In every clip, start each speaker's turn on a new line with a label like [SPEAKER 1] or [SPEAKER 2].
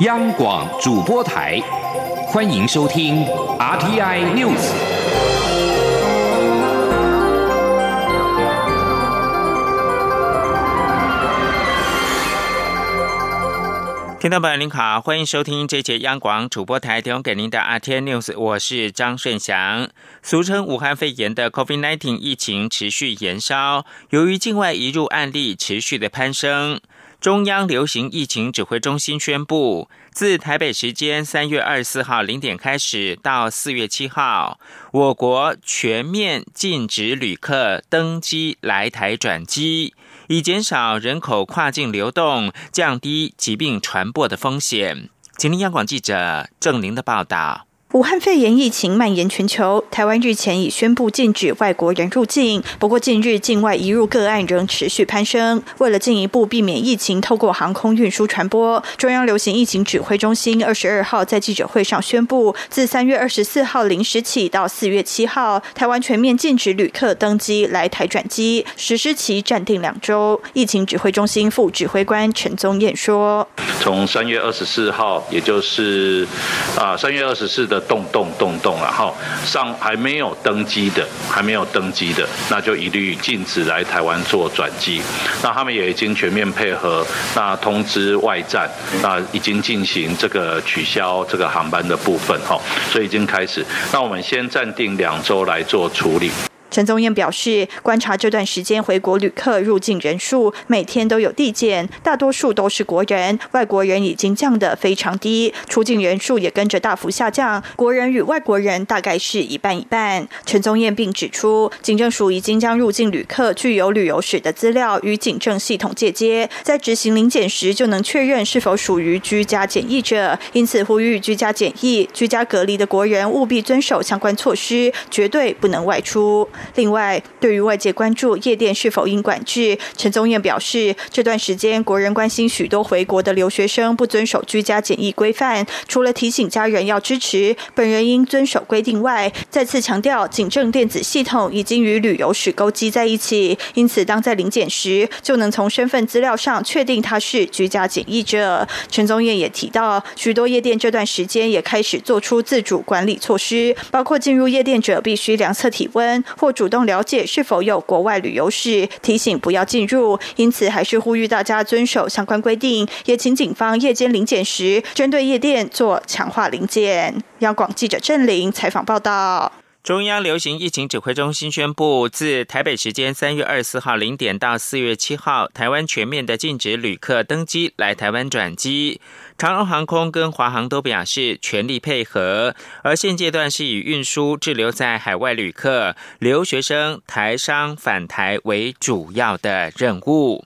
[SPEAKER 1] 央广主播台，欢迎收听 RTI News。
[SPEAKER 2] 听众朋友您好，欢迎收听这节央广主播台提供给您的 RTI News，我是张顺祥。俗称武汉肺炎的 COVID-19 疫情持续延烧，由于境外移入案例持续的攀升。中央流行疫情指挥中心宣布，自台北时间三月二十四号零点开始到四月七号，我国全面禁止旅客登机来台转机，以减少人口跨境流动，降低疾病传播的风险。请听央广记者郑玲的报道。
[SPEAKER 3] 武汉肺炎疫情蔓延全球，台湾日前已宣布禁止外国人入境。不过，近日境外移入个案仍持续攀升。为了进一步避免疫情透过航空运输传播，中央流行疫情指挥中心二十二号在记者会上宣布，自三月二十四号零时起到四月七号，台湾全面禁止旅客登机来台转机，实施期暂定两周。疫情指挥中心副指挥官陈宗彦说：“从三月二十四号，也就是啊三月二十四的。”动动动动，然后上还没有登机的，还没有登机的，那就一律禁止来台湾做转机。那他们也已经全面配合，那通知外站，那已经进行这个取消这个航班的部分，哈，所以已经开始。那我们先暂定两周来做处理。陈宗彦表示，观察这段时间回国旅客入境人数每天都有递减，大多数都是国人，外国人已经降得非常低，出境人数也跟着大幅下降，国人与外国人大概是一半一半。陈宗彦并指出，警政署已经将入境旅客具有旅游史的资料与警政系统借接，在执行临检时就能确认是否属于居家检疫者，因此呼吁居家检疫、居家隔离的国人务必遵守相关措施，绝对不能外出。另外，对于外界关注夜店是否应管制，陈宗彦表示，这段时间国人关心许多回国的留学生不遵守居家检疫规范，除了提醒家人要支持，本人应遵守规定外，再次强调，警政电子系统已经与旅游史勾稽在一起，因此当在临检时，就能从身份资料上确定他是居家检疫者。陈宗彦也提到，许多夜店这段时间也开始做出自主管理措施，包括进入夜店者必须量测体温或。主动了解是否有国外旅游史，提醒不要进入。因此，还是呼吁大家遵守相关规定，也请警方夜间临检时，针对夜店做强化临检。央广记者郑玲采访报道。
[SPEAKER 2] 中央流行疫情指挥中心宣布，自台北时间三月二十四号零点到四月七号，台湾全面的禁止旅客登机来台湾转机。长荣航空跟华航都表示全力配合，而现阶段是以运输滞留在海外旅客、留学生、台商返台为主要的任务。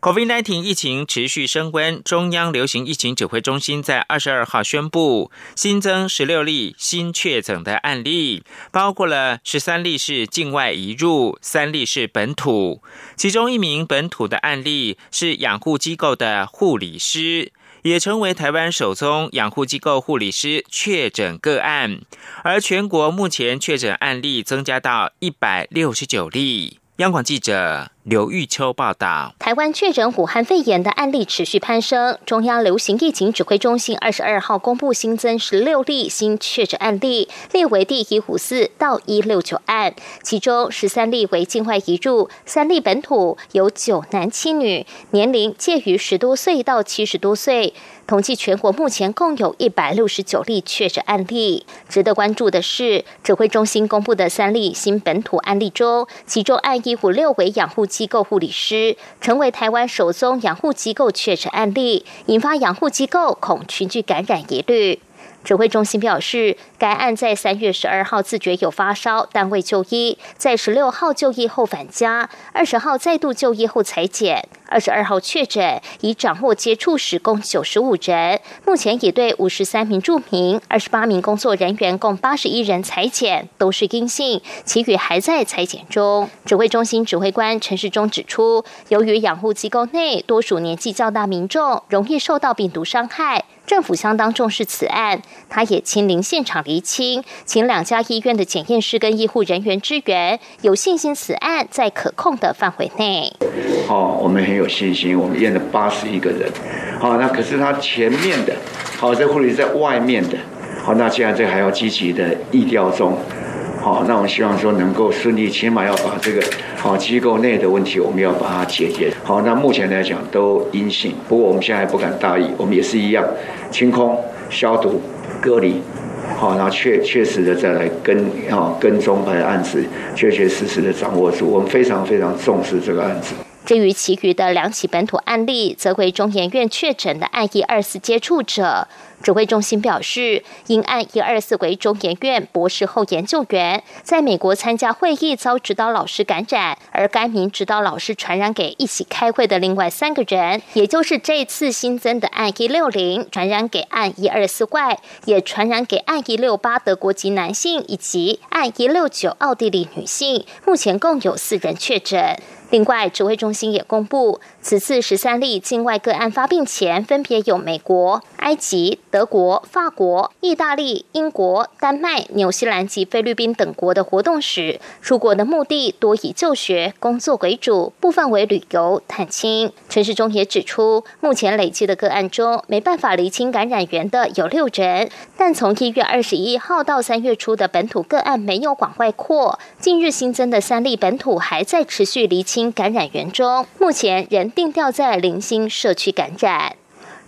[SPEAKER 2] COVID-19 疫情持续升温，中央流行疫情指挥中心在二十二号宣布新增十六例新确诊的案例，包括了十三例是境外移入，三例是本土。其中一名本土的案例是养护机构的护理师，也成为台湾首宗养护机构护理师确诊个案。而全国目前确诊案例增加到一百六十九例。央广记者。刘玉秋报道：
[SPEAKER 4] 台湾确诊武汉肺炎的案例持续攀升。中央流行疫情指挥中心二十二号公布新增十六例新确诊案例，列为第一五四到一六九案，其中十三例为境外移入，三例本土，有九男七女，年龄介于十多岁到七十多岁。统计全国目前共有一百六十九例确诊案例。值得关注的是，指挥中心公布的三例新本土案例中，其中案一五六为养护。机构护理师成为台湾首宗养护机构确诊案例，引发养护机构恐群聚感染疑虑。指挥中心表示，该案在三月十二号自觉有发烧，但未就医，在十六号就医后返家，二十号再度就医后裁检，二十二号确诊，已掌握接触史共九十五人，目前已对五十三名住民、二十八名工作人员共八十一人裁检，都是阴性，其余还在裁检中。指挥中心指挥官陈世忠指出，由于养护机构内多属年纪较大民众，容易受到病毒伤害。政府相当重视此案，他也亲临现场厘清，请两家医院的检验师跟医护人员支援，有信心此案在可控的范围内。
[SPEAKER 5] 哦，我们很有信心，我们验了八十一个人，好，那可是他前面的，好，这护理在外面的，好，那既然这还要积极的疫调中，好，那我们希望说能够顺利，起码要把这个好机构内的问题，我们要把它解决。好，那目前来讲都阴性，不过我们现在不敢大意，我们也是一样，清空、消毒、隔离。好，然后确确实的再来跟啊跟踪把案子确确实实的掌握住，我们非常非常重视这个案子。
[SPEAKER 4] 至于其余的两起本土案例，则为中研院确诊的案一二四接触者。指挥中心表示，因案一二四为中研院博士后研究员，在美国参加会议遭指导老师感染，而该名指导老师传染给一起开会的另外三个人，也就是这次新增的案一六零传染给案一二四外，也传染给案一六八德国籍男性以及案一六九奥地利女性，目前共有四人确诊。另外，指挥中心也公布，此次十三例境外个案发病前，分别有美国、埃及、德国、法国、意大利、英国、丹麦、纽西兰及菲律宾等国的活动史。出国的目的多以就学、工作为主，部分为旅游、探亲。陈世忠也指出，目前累计的个案中，没办法厘清感染源的有六人，但从一月二十一号到三月初的本土个案没有广外扩，近日新增的三例本土还在持续厘清。感染源中，目前仍定调在零星社区感染。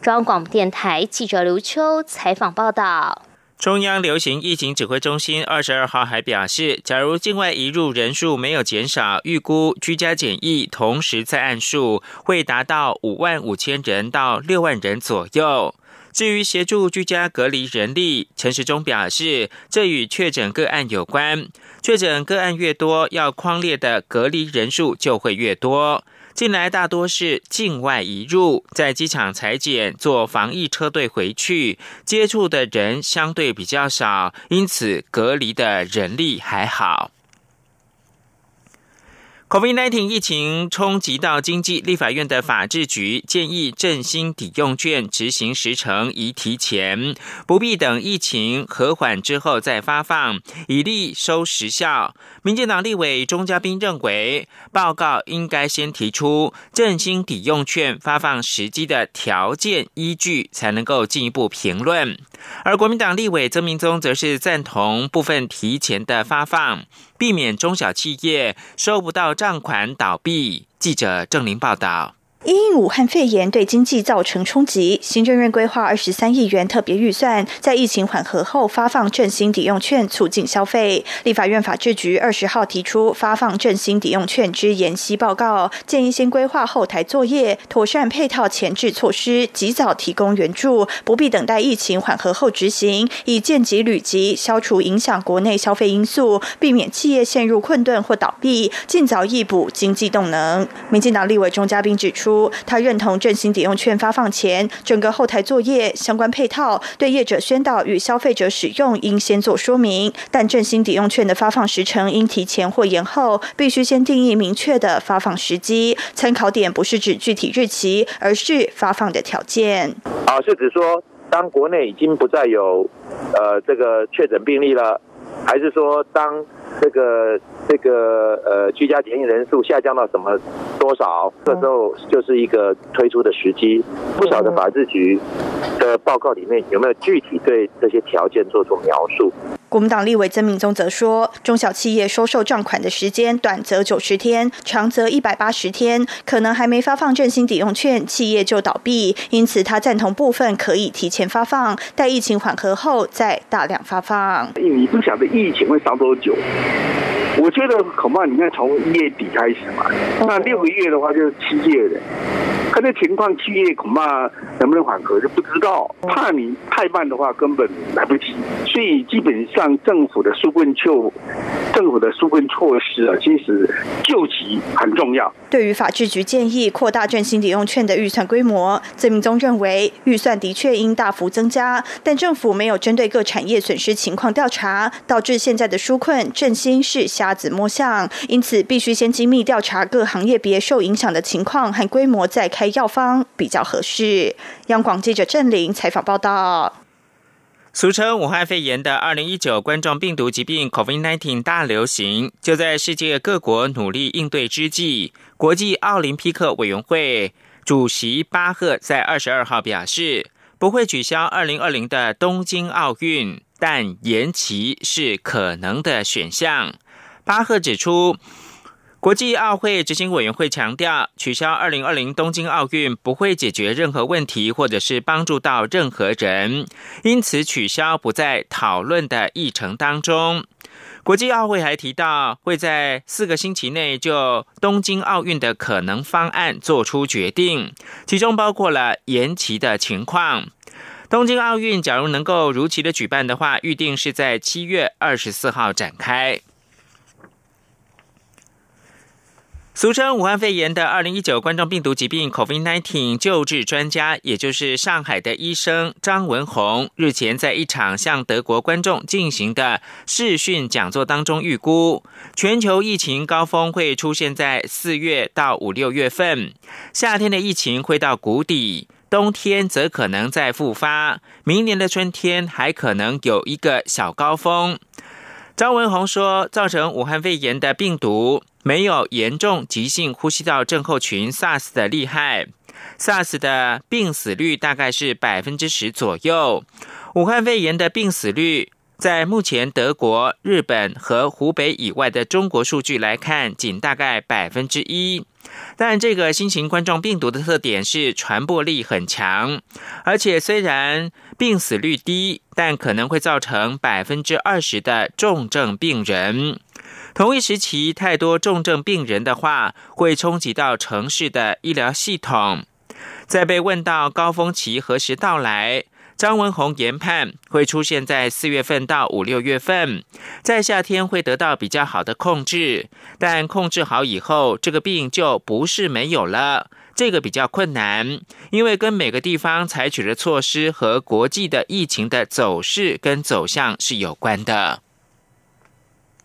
[SPEAKER 4] 中央广播电台记者刘秋采访报道。
[SPEAKER 2] 中央流行疫情指挥中心二十二号还表示，假如境外移入人数没有减少，预估居家检疫同时在案数会达到五万五千人到六万人左右。至于协助居家隔离人力，陈时中表示，这与确诊个案有关。确诊个案越多，要框列的隔离人数就会越多。近来大多是境外移入，在机场裁剪、做防疫车队回去，接触的人相对比较少，因此隔离的人力还好。COVID-19 疫情冲击到经济，立法院的法制局建议振兴抵用券执行时程宜提前，不必等疫情和缓之后再发放，以利收时效。民进党立委钟嘉宾认为，报告应该先提出振兴抵用券发放时机的条件依据，才能够进一步评论。而国民党立委曾明宗则是赞同部分提前的发放。避免中小企业收不到账款倒闭。记者郑林报道。
[SPEAKER 3] 因武汉肺炎对经济造成冲击，行政院规划二十三亿元特别预算，在疫情缓和后发放振兴抵用券，促进消费。立法院法制局二十号提出发放振兴抵用券之延期报告，建议先规划后台作业，妥善配套前置措施，及早提供援助，不必等待疫情缓和后执行，以见及履及，消除影响国内消费因素，避免企业陷入困顿或倒闭，尽早易补经济动能。民进党立委钟嘉宾指出。他认同振兴抵用券发放前，整个后台作业相关配套对业者宣导与消费者使用应先做说明，但振兴抵用券的发放时程应提前或延后，必须先定义明确的发放时机。参考点不是指具体日期，而是发放的条件。
[SPEAKER 6] 啊，是指说，当国内已经不再有呃这个确诊病例了，还是说当？这个这个呃，居家检疫人数下降到什么多少？这时候就是一个推出的时机。不晓得法制局的报告里面有没有具体对这些条件做出描述？
[SPEAKER 3] 国民党立委曾明宗则说，中小企业收受账款的时间短则九十天，长则一百八十天，可能还没发放振兴抵用券，企业就倒闭。因此，他赞同部分可以提前发放，待疫情缓和后再大量发放。
[SPEAKER 7] 你不晓得疫情会烧多久？我觉得恐怕你看从一月底开始嘛，那六个月的话就是七月的。看这情况，七月恐怕能不能缓和就不知道。怕你太慢的话，根本来不及。所以基本上政府的纾困措，政府的纾困措施啊，其实救急很重要。
[SPEAKER 3] 对于法制局建议扩大振兴抵用券的预算规模，曾明宗认为预算的确应大幅增加，但政府没有针对各产业损失情况调查，导致现在的纾困振兴是瞎子摸象。因此，必须先精密调查各行业别受影响的情况和规模，再开药方比较合适。央广记者郑玲采访报道。
[SPEAKER 2] 俗称武汉肺炎的二零一九冠状病毒疾病 （COVID-19） 大流行，就在世界各国努力应对之际，国际奥林匹克委员会主席巴赫在二十二号表示，不会取消二零二零的东京奥运，但延期是可能的选项。巴赫指出。国际奥会执行委员会强调，取消二零二零东京奥运不会解决任何问题，或者是帮助到任何人，因此取消不在讨论的议程当中。国际奥会还提到，会在四个星期内就东京奥运的可能方案做出决定，其中包括了延期的情况。东京奥运假如能够如期的举办的话，预定是在七月二十四号展开。俗称武汉肺炎的二零一九冠状病毒疾病 （COVID-19） 救治专家，也就是上海的医生张文宏，日前在一场向德国观众进行的视讯讲座当中预估，全球疫情高峰会出现在四月到五六月份，夏天的疫情会到谷底，冬天则可能再复发，明年的春天还可能有一个小高峰。张文宏说，造成武汉肺炎的病毒。没有严重急性呼吸道症候群 SARS 的厉害，SARS 的病死率大概是百分之十左右。武汉肺炎的病死率，在目前德国、日本和湖北以外的中国数据来看，仅大概百分之一。但这个新型冠状病毒的特点是传播力很强，而且虽然病死率低，但可能会造成百分之二十的重症病人。同一时期，太多重症病人的话，会冲击到城市的医疗系统。在被问到高峰期何时到来，张文宏研判会出现在四月份到五六月份，在夏天会得到比较好的控制。但控制好以后，这个病就不是没有了，这个比较困难，因为跟每个地方采取的措施和国际的疫情的走势跟走向是有关的。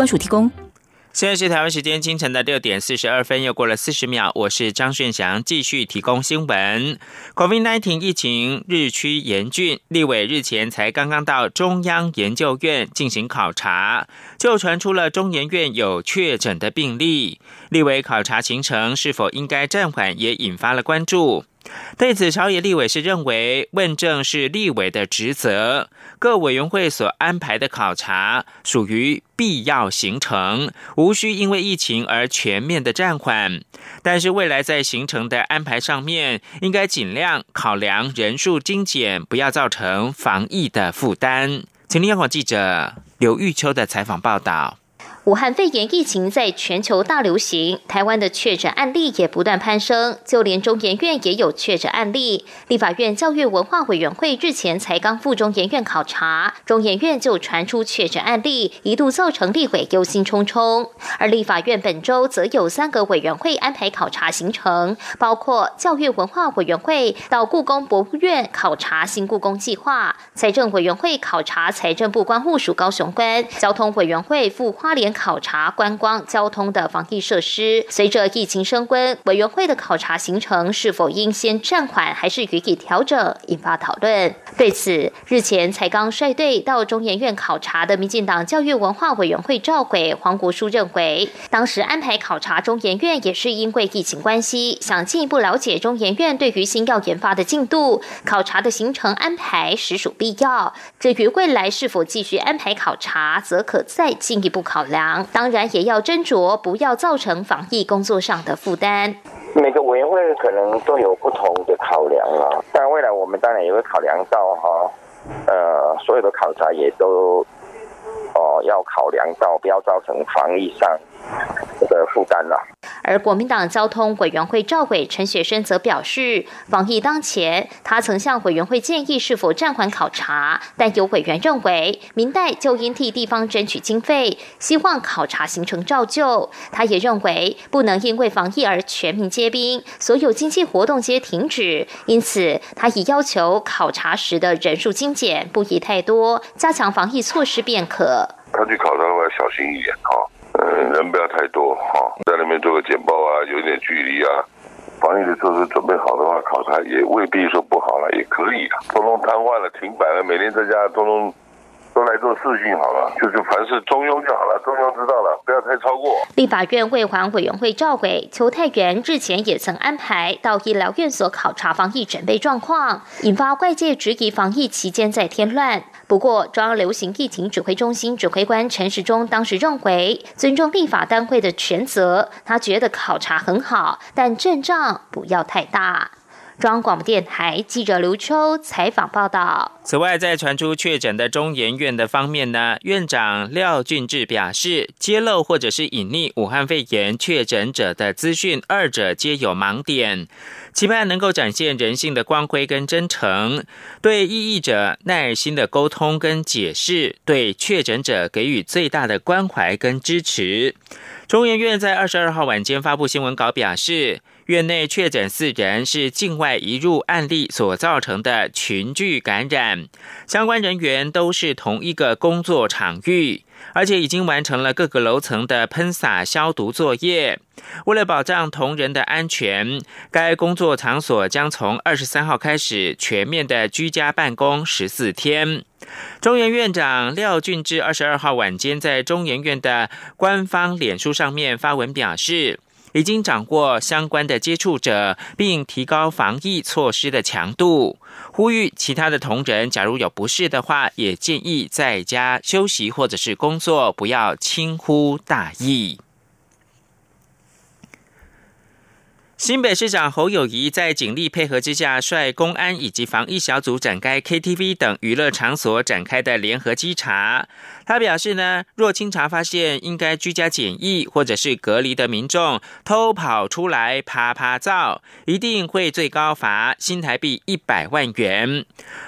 [SPEAKER 2] 关署提供。现在是台湾时间清晨的六点四十二分，又过了四十秒。我是张炫祥，继续提供新闻。COVID-19 疫情日趋严峻，立委日前才刚刚到中央研究院进行考察，就传出了中研院有确诊的病例。立委考察行程是否应该暂缓，也引发了关注。对此，朝野立委是认为问政是立委的职责，各委员会所安排的考察属于必要行程，无需因为疫情而全面的暂缓。但是未来在行程的安排上面，应该尽量考量人数精简，不要造成防疫的负担。请听央广记者刘玉秋的采访报道。
[SPEAKER 4] 武汉肺炎疫情在全球大流行，台湾的确诊案例也不断攀升，就连中研院也有确诊案例。立法院教育文化委员会日前才刚赴中研院考察，中研院就传出确诊案例，一度造成立委忧心忡忡。而立法院本周则有三个委员会安排考察行程，包括教育文化委员会到故宫博物院考察新故宫计划，财政委员会考察财政部关务署高雄关，交通委员会赴花莲。考察观光交通的防疫设施，随着疫情升温，委员会的考察行程是否应先暂缓，还是予以调整，引发讨论。对此，日前才刚率队到中研院考察的民进党教育文化委员会召回黄国书认为，当时安排考察中研院也是因为疫情关系，想进一步了解中研院对于新药研发的进度，考察的行程安排实属必要。至于未来是否继续安排考察，则可再进一步考量。当然也要斟酌，不要造成防疫工作上的负担。
[SPEAKER 8] 每个委员会可能都有不同的考量啊，但未来我们当然也会考量到哈，呃，所有的考察也都哦要考量到，不要造成防疫上的负担了。
[SPEAKER 4] 而国民党交通委员会召委陈雪生则表示，防疫当前，他曾向委员会建议是否暂缓考察，但有委员认为，明代就应替地方争取经费，希望考察行程照旧。他也认为，不能因为防疫而全民皆兵，所有经济活动皆停止。因此，他已要求考察时的人数精简，不宜太多，加强防疫措施便可。
[SPEAKER 9] 他去考察的话，小心一点哈，嗯，人不要太多哈，在那边做个简报啊，有一点距离啊，防疫的措施准备好的话，考察也未必说不好了，也可以啊。通通瘫痪了，停摆了，每天在家通通。都来做事情好了，就是凡是中庸就好了，中庸知道了，不要太超过。
[SPEAKER 4] 立法院卫环委员会召回邱泰元日前也曾安排到医疗院所考察防疫准备状况，引发外界质疑防疫期间在添乱。不过，中央流行疫情指挥中心指挥官陈时中当时认为，尊重立法单位的权责，他觉得考察很好，但阵仗不要太大。中央广播电台记者刘秋采访报道。
[SPEAKER 2] 此外，在传出确诊的中研院的方面呢，院长廖俊志表示，揭露或者是隐匿武汉肺炎确诊者的资讯，二者皆有盲点，期盼能够展现人性的光辉跟真诚，对异议者耐心的沟通跟解释，对确诊者给予最大的关怀跟支持。中研院在二十二号晚间发布新闻稿表示。院内确诊四人是境外移入案例所造成的群聚感染，相关人员都是同一个工作场域，而且已经完成了各个楼层的喷洒消毒作业。为了保障同仁的安全，该工作场所将从二十三号开始全面的居家办公十四天。中研院长廖俊志二十二号晚间在中研院的官方脸书上面发文表示。已经掌握相关的接触者，并提高防疫措施的强度，呼吁其他的同仁，假如有不适的话，也建议在家休息或者是工作，不要轻忽大意。新北市长侯友谊在警力配合之下，率公安以及防疫小组展开 KTV 等娱乐场所展开的联合稽查。他表示呢，若清查发现应该居家检疫或者是隔离的民众偷跑出来啪啪照，一定会最高罚新台币一百万元。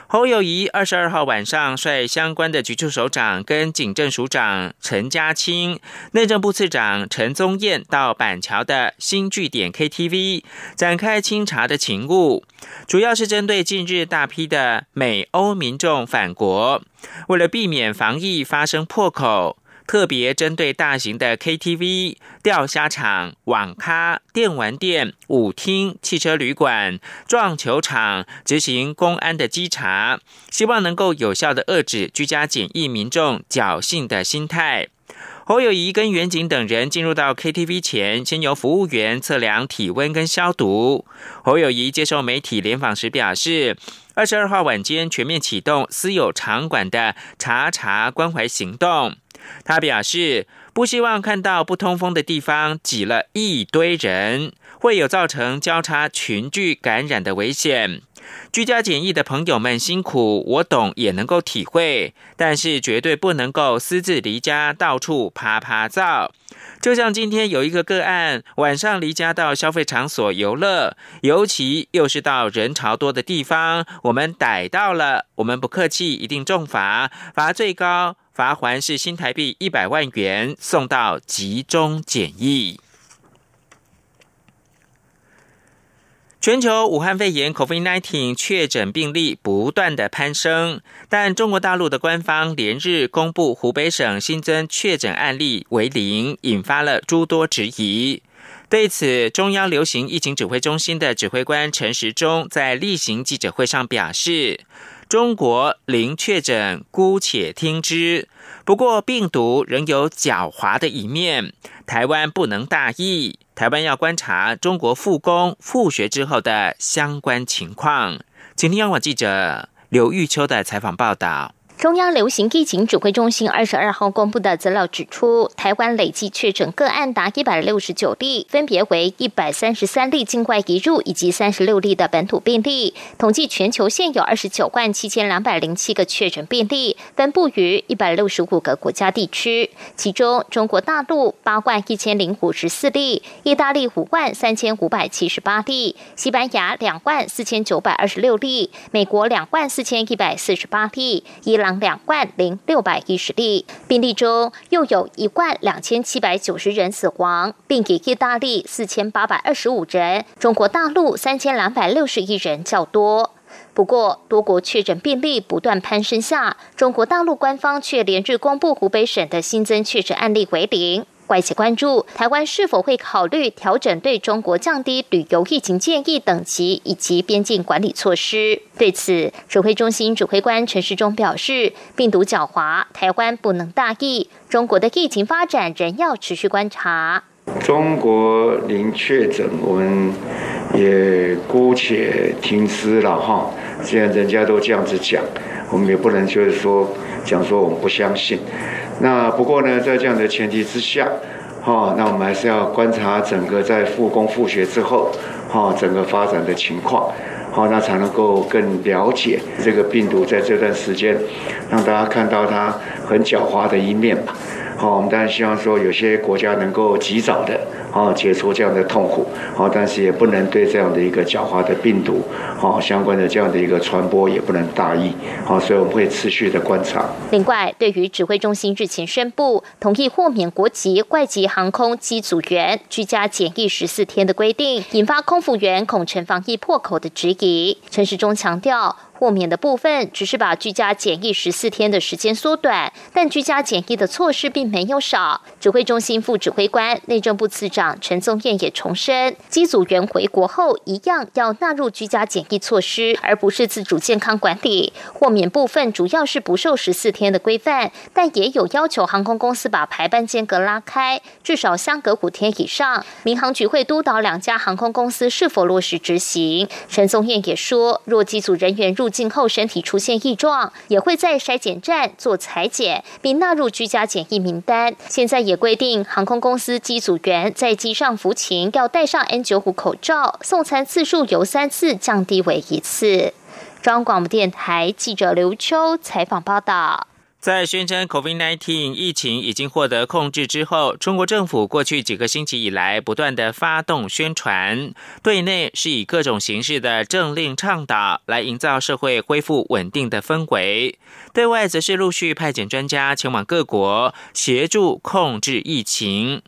[SPEAKER 2] 侯友谊二十二号晚上率相关的局处首长跟警政署长陈家清、内政部次长陈宗彦到板桥的新据点 KTV 展开清查的勤务，主要是针对近日大批的美欧民众返国。为了避免防疫发生破口，特别针对大型的 KTV、钓虾场、网咖、电玩店、舞厅、汽车旅馆、撞球场执行公安的稽查，希望能够有效的遏制居家检疫民众侥幸的心态。侯友谊跟远景等人进入到 KTV 前，先由服务员测量体温跟消毒。侯友谊接受媒体联访时表示。二十二号晚间全面启动私有场馆的查查关怀行动。他表示，不希望看到不通风的地方挤了一堆人，会有造成交叉群聚感染的危险。居家检疫的朋友们辛苦，我懂也能够体会，但是绝对不能够私自离家到处啪啪照。就像今天有一个个案，晚上离家到消费场所游乐，尤其又是到人潮多的地方，我们逮到了，我们不客气，一定重罚，罚最高罚还是新台币一百万元，送到集中检疫。全球武汉肺炎 （COVID-19） 确诊病例不断的攀升，但中国大陆的官方连日公布湖北省新增确诊案例为零，引发了诸多质疑。对此，中央流行疫情指挥中心的指挥官陈时中在例行记者会上表示：“中国零确诊，姑且听之。不过，病毒仍有狡猾的一面，台湾不能大意。”台湾要观察中国复工复学之后的相关情况。请听央广记者刘玉秋的采访报道。
[SPEAKER 4] 中央流行疫情指挥中心二十二号公布的资料指出，台湾累计确诊个案达一百六十九例，分别为一百三十三例境外移入以及三十六例的本土病例。统计全球现有二十九万七千两百零七个确诊病例，分布于一百六十五个国家地区。其中，中国大陆八万一千零五十四例，意大利五万三千五百七十八例，西班牙两万四千九百二十六例，美国两万四千一百四十八例，伊朗。两万零六百一十例病例中，又有一万两千七百九十人死亡，并给意大利四千八百二十五人、中国大陆三千两百六十一人较多。不过，多国确诊病例不断攀升下，中国大陆官方却连日公布湖北省的新增确诊案例为零。外界关注台湾是否会考虑调整对中国降低旅游疫情建议等级以及边境管理措施。对此，指挥中心指挥官陈世忠表示，病毒狡猾，台湾不能大意，中国的疫情发展仍要持续观察。
[SPEAKER 5] 中国零确诊，我们也姑且听之了哈。既然人家都这样子讲，我们也不能就是说讲说我们不相信。那不过呢，在这样的前提之下，哈，那我们还是要观察整个在复工复学之后，哈，整个发展的情况，好，那才能够更了解这个病毒在这段时间，让大家看到它很狡猾的一面吧。好，我们当然希望说有些国家能够及早的。好，解除这样的痛苦，好，但是也不能对这样的一个狡猾的病毒，好，相关的这样的一个传播也不能大意，好，所以我们会持续的观察。
[SPEAKER 4] 另外，对于指挥中心日前宣布同意豁免国籍外籍航空机组员居家检疫十四天的规定，引发空服员恐成防疫破口的质疑，陈时中强调。豁免的部分只是把居家检疫十四天的时间缩短，但居家检疫的措施并没有少。指挥中心副指挥官、内政部次长陈宗彦也重申，机组员回国后一样要纳入居家检疫措施，而不是自主健康管理。豁免部分主要是不受十四天的规范，但也有要求航空公司把排班间隔拉开，至少相隔五天以上。民航局会督导两家航空公司是否落实执行。陈宗彦也说，若机组人员入今后身体出现异状，也会在筛检站做裁剪，并纳入居家检疫名单。现在也规定，航空公司机组员在机上服勤要戴上 N95 口罩，送餐次数由三次降低为一次。中央广播电台记者刘秋采访报道。
[SPEAKER 2] 在宣称 COVID-19 疫情已经获得控制之后，中国政府过去几个星期以来不断的发动宣传，对内是以各种形式的政令倡导来营造社会恢复稳定的氛围；对外则是陆续派遣专家前往各国协助控制疫情。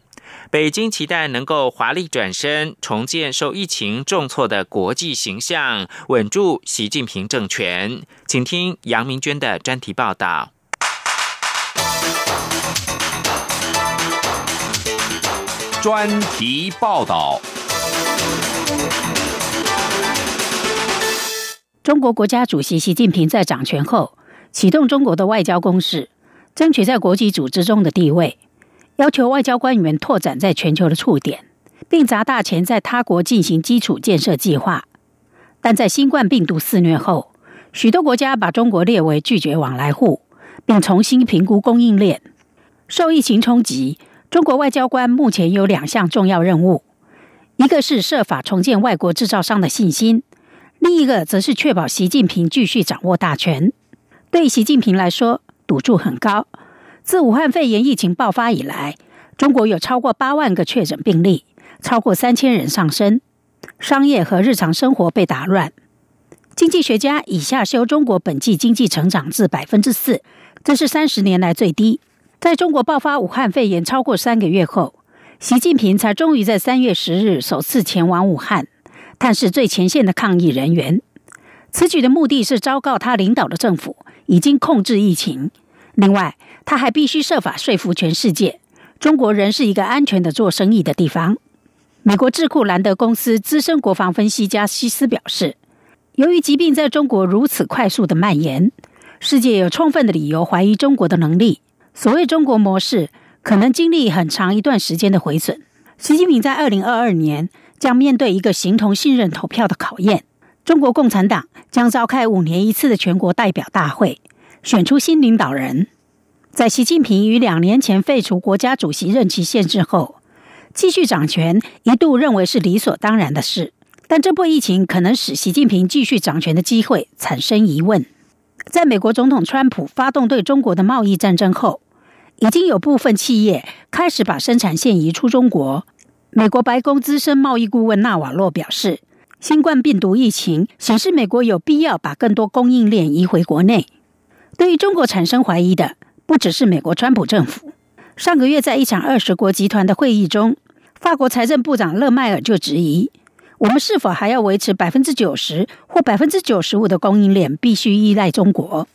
[SPEAKER 2] 北京期待能够华丽转身，重建受疫情重挫的国际形象，稳住习近平政权。请听杨明娟的专题报道。
[SPEAKER 1] 专题报道：
[SPEAKER 10] 中国国家主席习近平在掌权后，启动中国的外交攻势，争取在国际组织中的地位，要求外交官员拓展在全球的触点，并砸大钱在他国进行基础建设计划。但在新冠病毒肆虐后，许多国家把中国列为拒绝往来户，并重新评估供应链。受疫情冲击。中国外交官目前有两项重要任务，一个是设法重建外国制造商的信心，另一个则是确保习近平继续掌握大权。对习近平来说，赌注很高。自武汉肺炎疫情爆发以来，中国有超过八万个确诊病例，超过三千人丧生，商业和日常生活被打乱。经济学家已下修中国本季经济成长至百分之四，这是三十年来最低。在中国爆发武汉肺炎超过三个月后，习近平才终于在三月十日首次前往武汉，探视最前线的抗疫人员。此举的目的是昭告他领导的政府已经控制疫情。另外，他还必须设法说服全世界，中国仍是一个安全的做生意的地方。美国智库兰德公司资深国防分析家西斯表示，由于疾病在中国如此快速的蔓延，世界有充分的理由怀疑中国的能力。所谓中国模式可能经历很长一段时间的毁损。习近平在二零二二年将面对一个形同信任投票的考验。中国共产党将召开五年一次的全国代表大会，选出新领导人。在习近平于两年前废除国家主席任期限制后，继续掌权一度认为是理所当然的事。但这波疫情可能使习近平继续掌权的机会产生疑问。在美国总统川普发动对中国的贸易战争后，已经有部分企业开始把生产线移出中国。美国白宫资深贸易顾问纳瓦洛表示，新冠病毒疫情显示美国有必要把更多供应链移回国内。对于中国产生怀疑的，不只是美国川普政府。上个月在一场二十国集团的会议中，法国财政部长勒迈尔就质疑。我们是否还要维持百分之九十或百分之九十五的供应链必须依赖中国？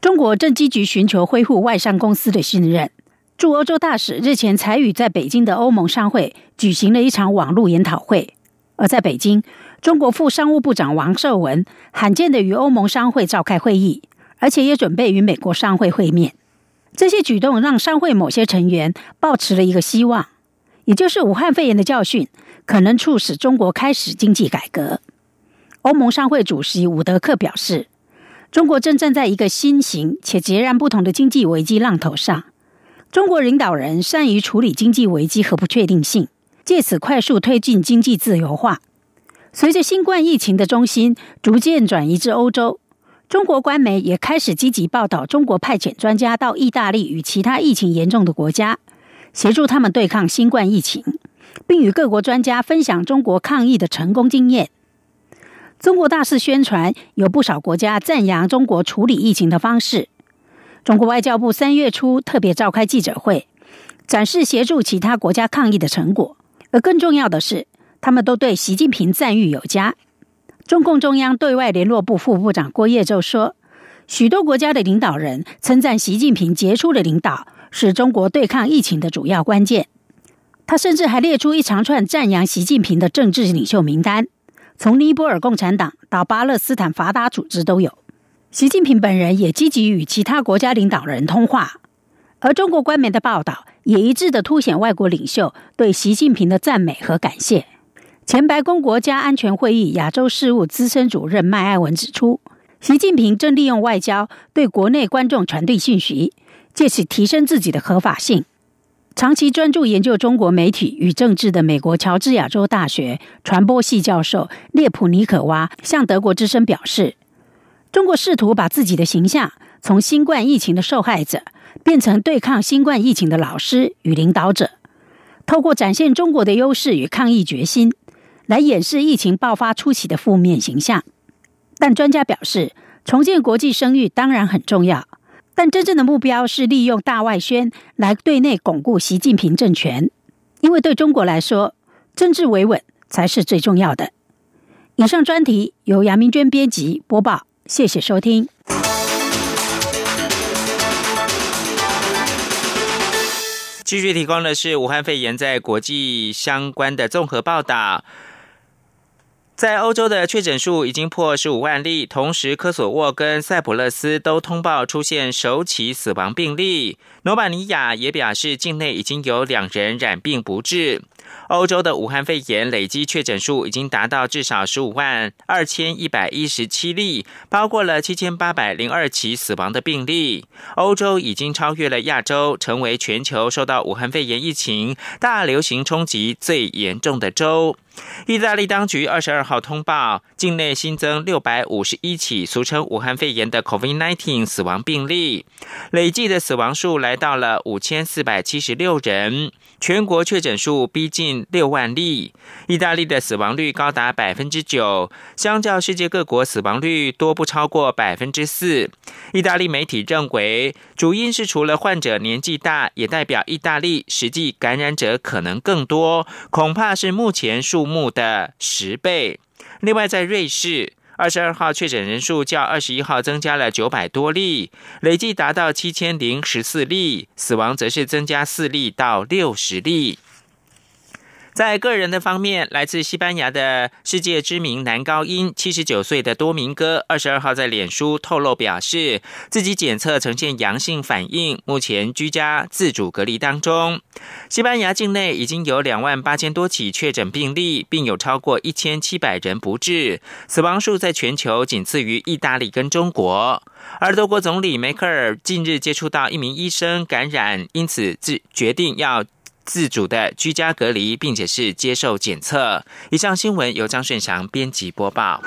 [SPEAKER 10] 中国正积极寻求恢复外商公司的信任。驻欧洲大使日前才与在北京的欧盟商会举行了一场网络研讨会。而在北京，中国副商务部长王受文罕见的与欧盟商会召开会议，而且也准备与美国商会会面。这些举动让商会某些成员抱持了一个希望，也就是武汉肺炎的教训。可能促使中国开始经济改革。欧盟商会主席伍德克表示，中国正站在一个新型且截然不同的经济危机浪头上。中国领导人善于处理经济危机和不确定性，借此快速推进经济自由化。随着新冠疫情的中心逐渐转移至欧洲，中国官媒也开始积极报道中国派遣专家到意大利与其他疫情严重的国家，协助他们对抗新冠疫情。并与各国专家分享中国抗疫的成功经验。中国大肆宣传，有不少国家赞扬中国处理疫情的方式。中国外交部三月初特别召开记者会，展示协助其他国家抗疫的成果。而更重要的是，他们都对习近平赞誉有加。中共中央对外联络部副部长郭业洲说：“许多国家的领导人称赞习近平杰出的领导是中国对抗疫情的主要关键。”他甚至还列出一长串赞扬习近平的政治领袖名单，从尼泊尔共产党到巴勒斯坦法达组织都有。习近平本人也积极与其他国家领导人通话，而中国官媒的报道也一致的凸显外国领袖对习近平的赞美和感谢。前白宫国家安全会议亚洲事务资深主任麦爱文指出，习近平正利用外交对国内观众传递信息，借此提升自己的合法性。长期专注研究中国媒体与政治的美国乔治亚州大学传播系教授列普尼可娃向德国之声表示：“中国试图把自己的形象从新冠疫情的受害者变成对抗新冠疫情的老师与领导者，透过展现中国的优势与抗疫决心，来掩饰疫情爆发初期的负面形象。”但专家表示，重建国际声誉当然很重要。但真正的目标是利用大外宣来对内巩固习近平政权，因为对中国来说，政治维稳才是最重要的。以上专题由杨明娟编辑播报，谢谢收听。
[SPEAKER 2] 继续提供的是武汉肺炎在国际相关的综合报道。在欧洲的确诊数已经破十五万例，同时科索沃跟塞浦路斯都通报出现首起死亡病例。罗马尼亚也表示，境内已经有两人染病不治。欧洲的武汉肺炎累积确诊数已经达到至少十五万二千一百一十七例，包括了七千八百零二起死亡的病例。欧洲已经超越了亚洲，成为全球受到武汉肺炎疫情大流行冲击最严重的州。意大利当局二十二号通报，境内新增六百五十一起俗称武汉肺炎的 COVID-19 死亡病例，累计的死亡数来到了五千四百七十六人。全国确诊数逼近六万例，意大利的死亡率高达百分之九，相较世界各国死亡率多不超过百分之四。意大利媒体认为，主因是除了患者年纪大，也代表意大利实际感染者可能更多，恐怕是目前数目的十倍。另外，在瑞士。二十二号确诊人数较二十一号增加了九百多例，累计达到七千零十四例，死亡则是增加四例到六十例。在个人的方面，来自西班牙的世界知名男高音，七十九岁的多明哥，二十二号在脸书透露表示，自己检测呈现阳性反应，目前居家自主隔离当中。西班牙境内已经有两万八千多起确诊病例，并有超过一千七百人不治，死亡数在全球仅次于意大利跟中国。而德国总理梅克尔近日接触到一名医生感染，因此自决定要。自主的居家隔离，并且是接受检测。以上新闻由张顺祥编辑播报。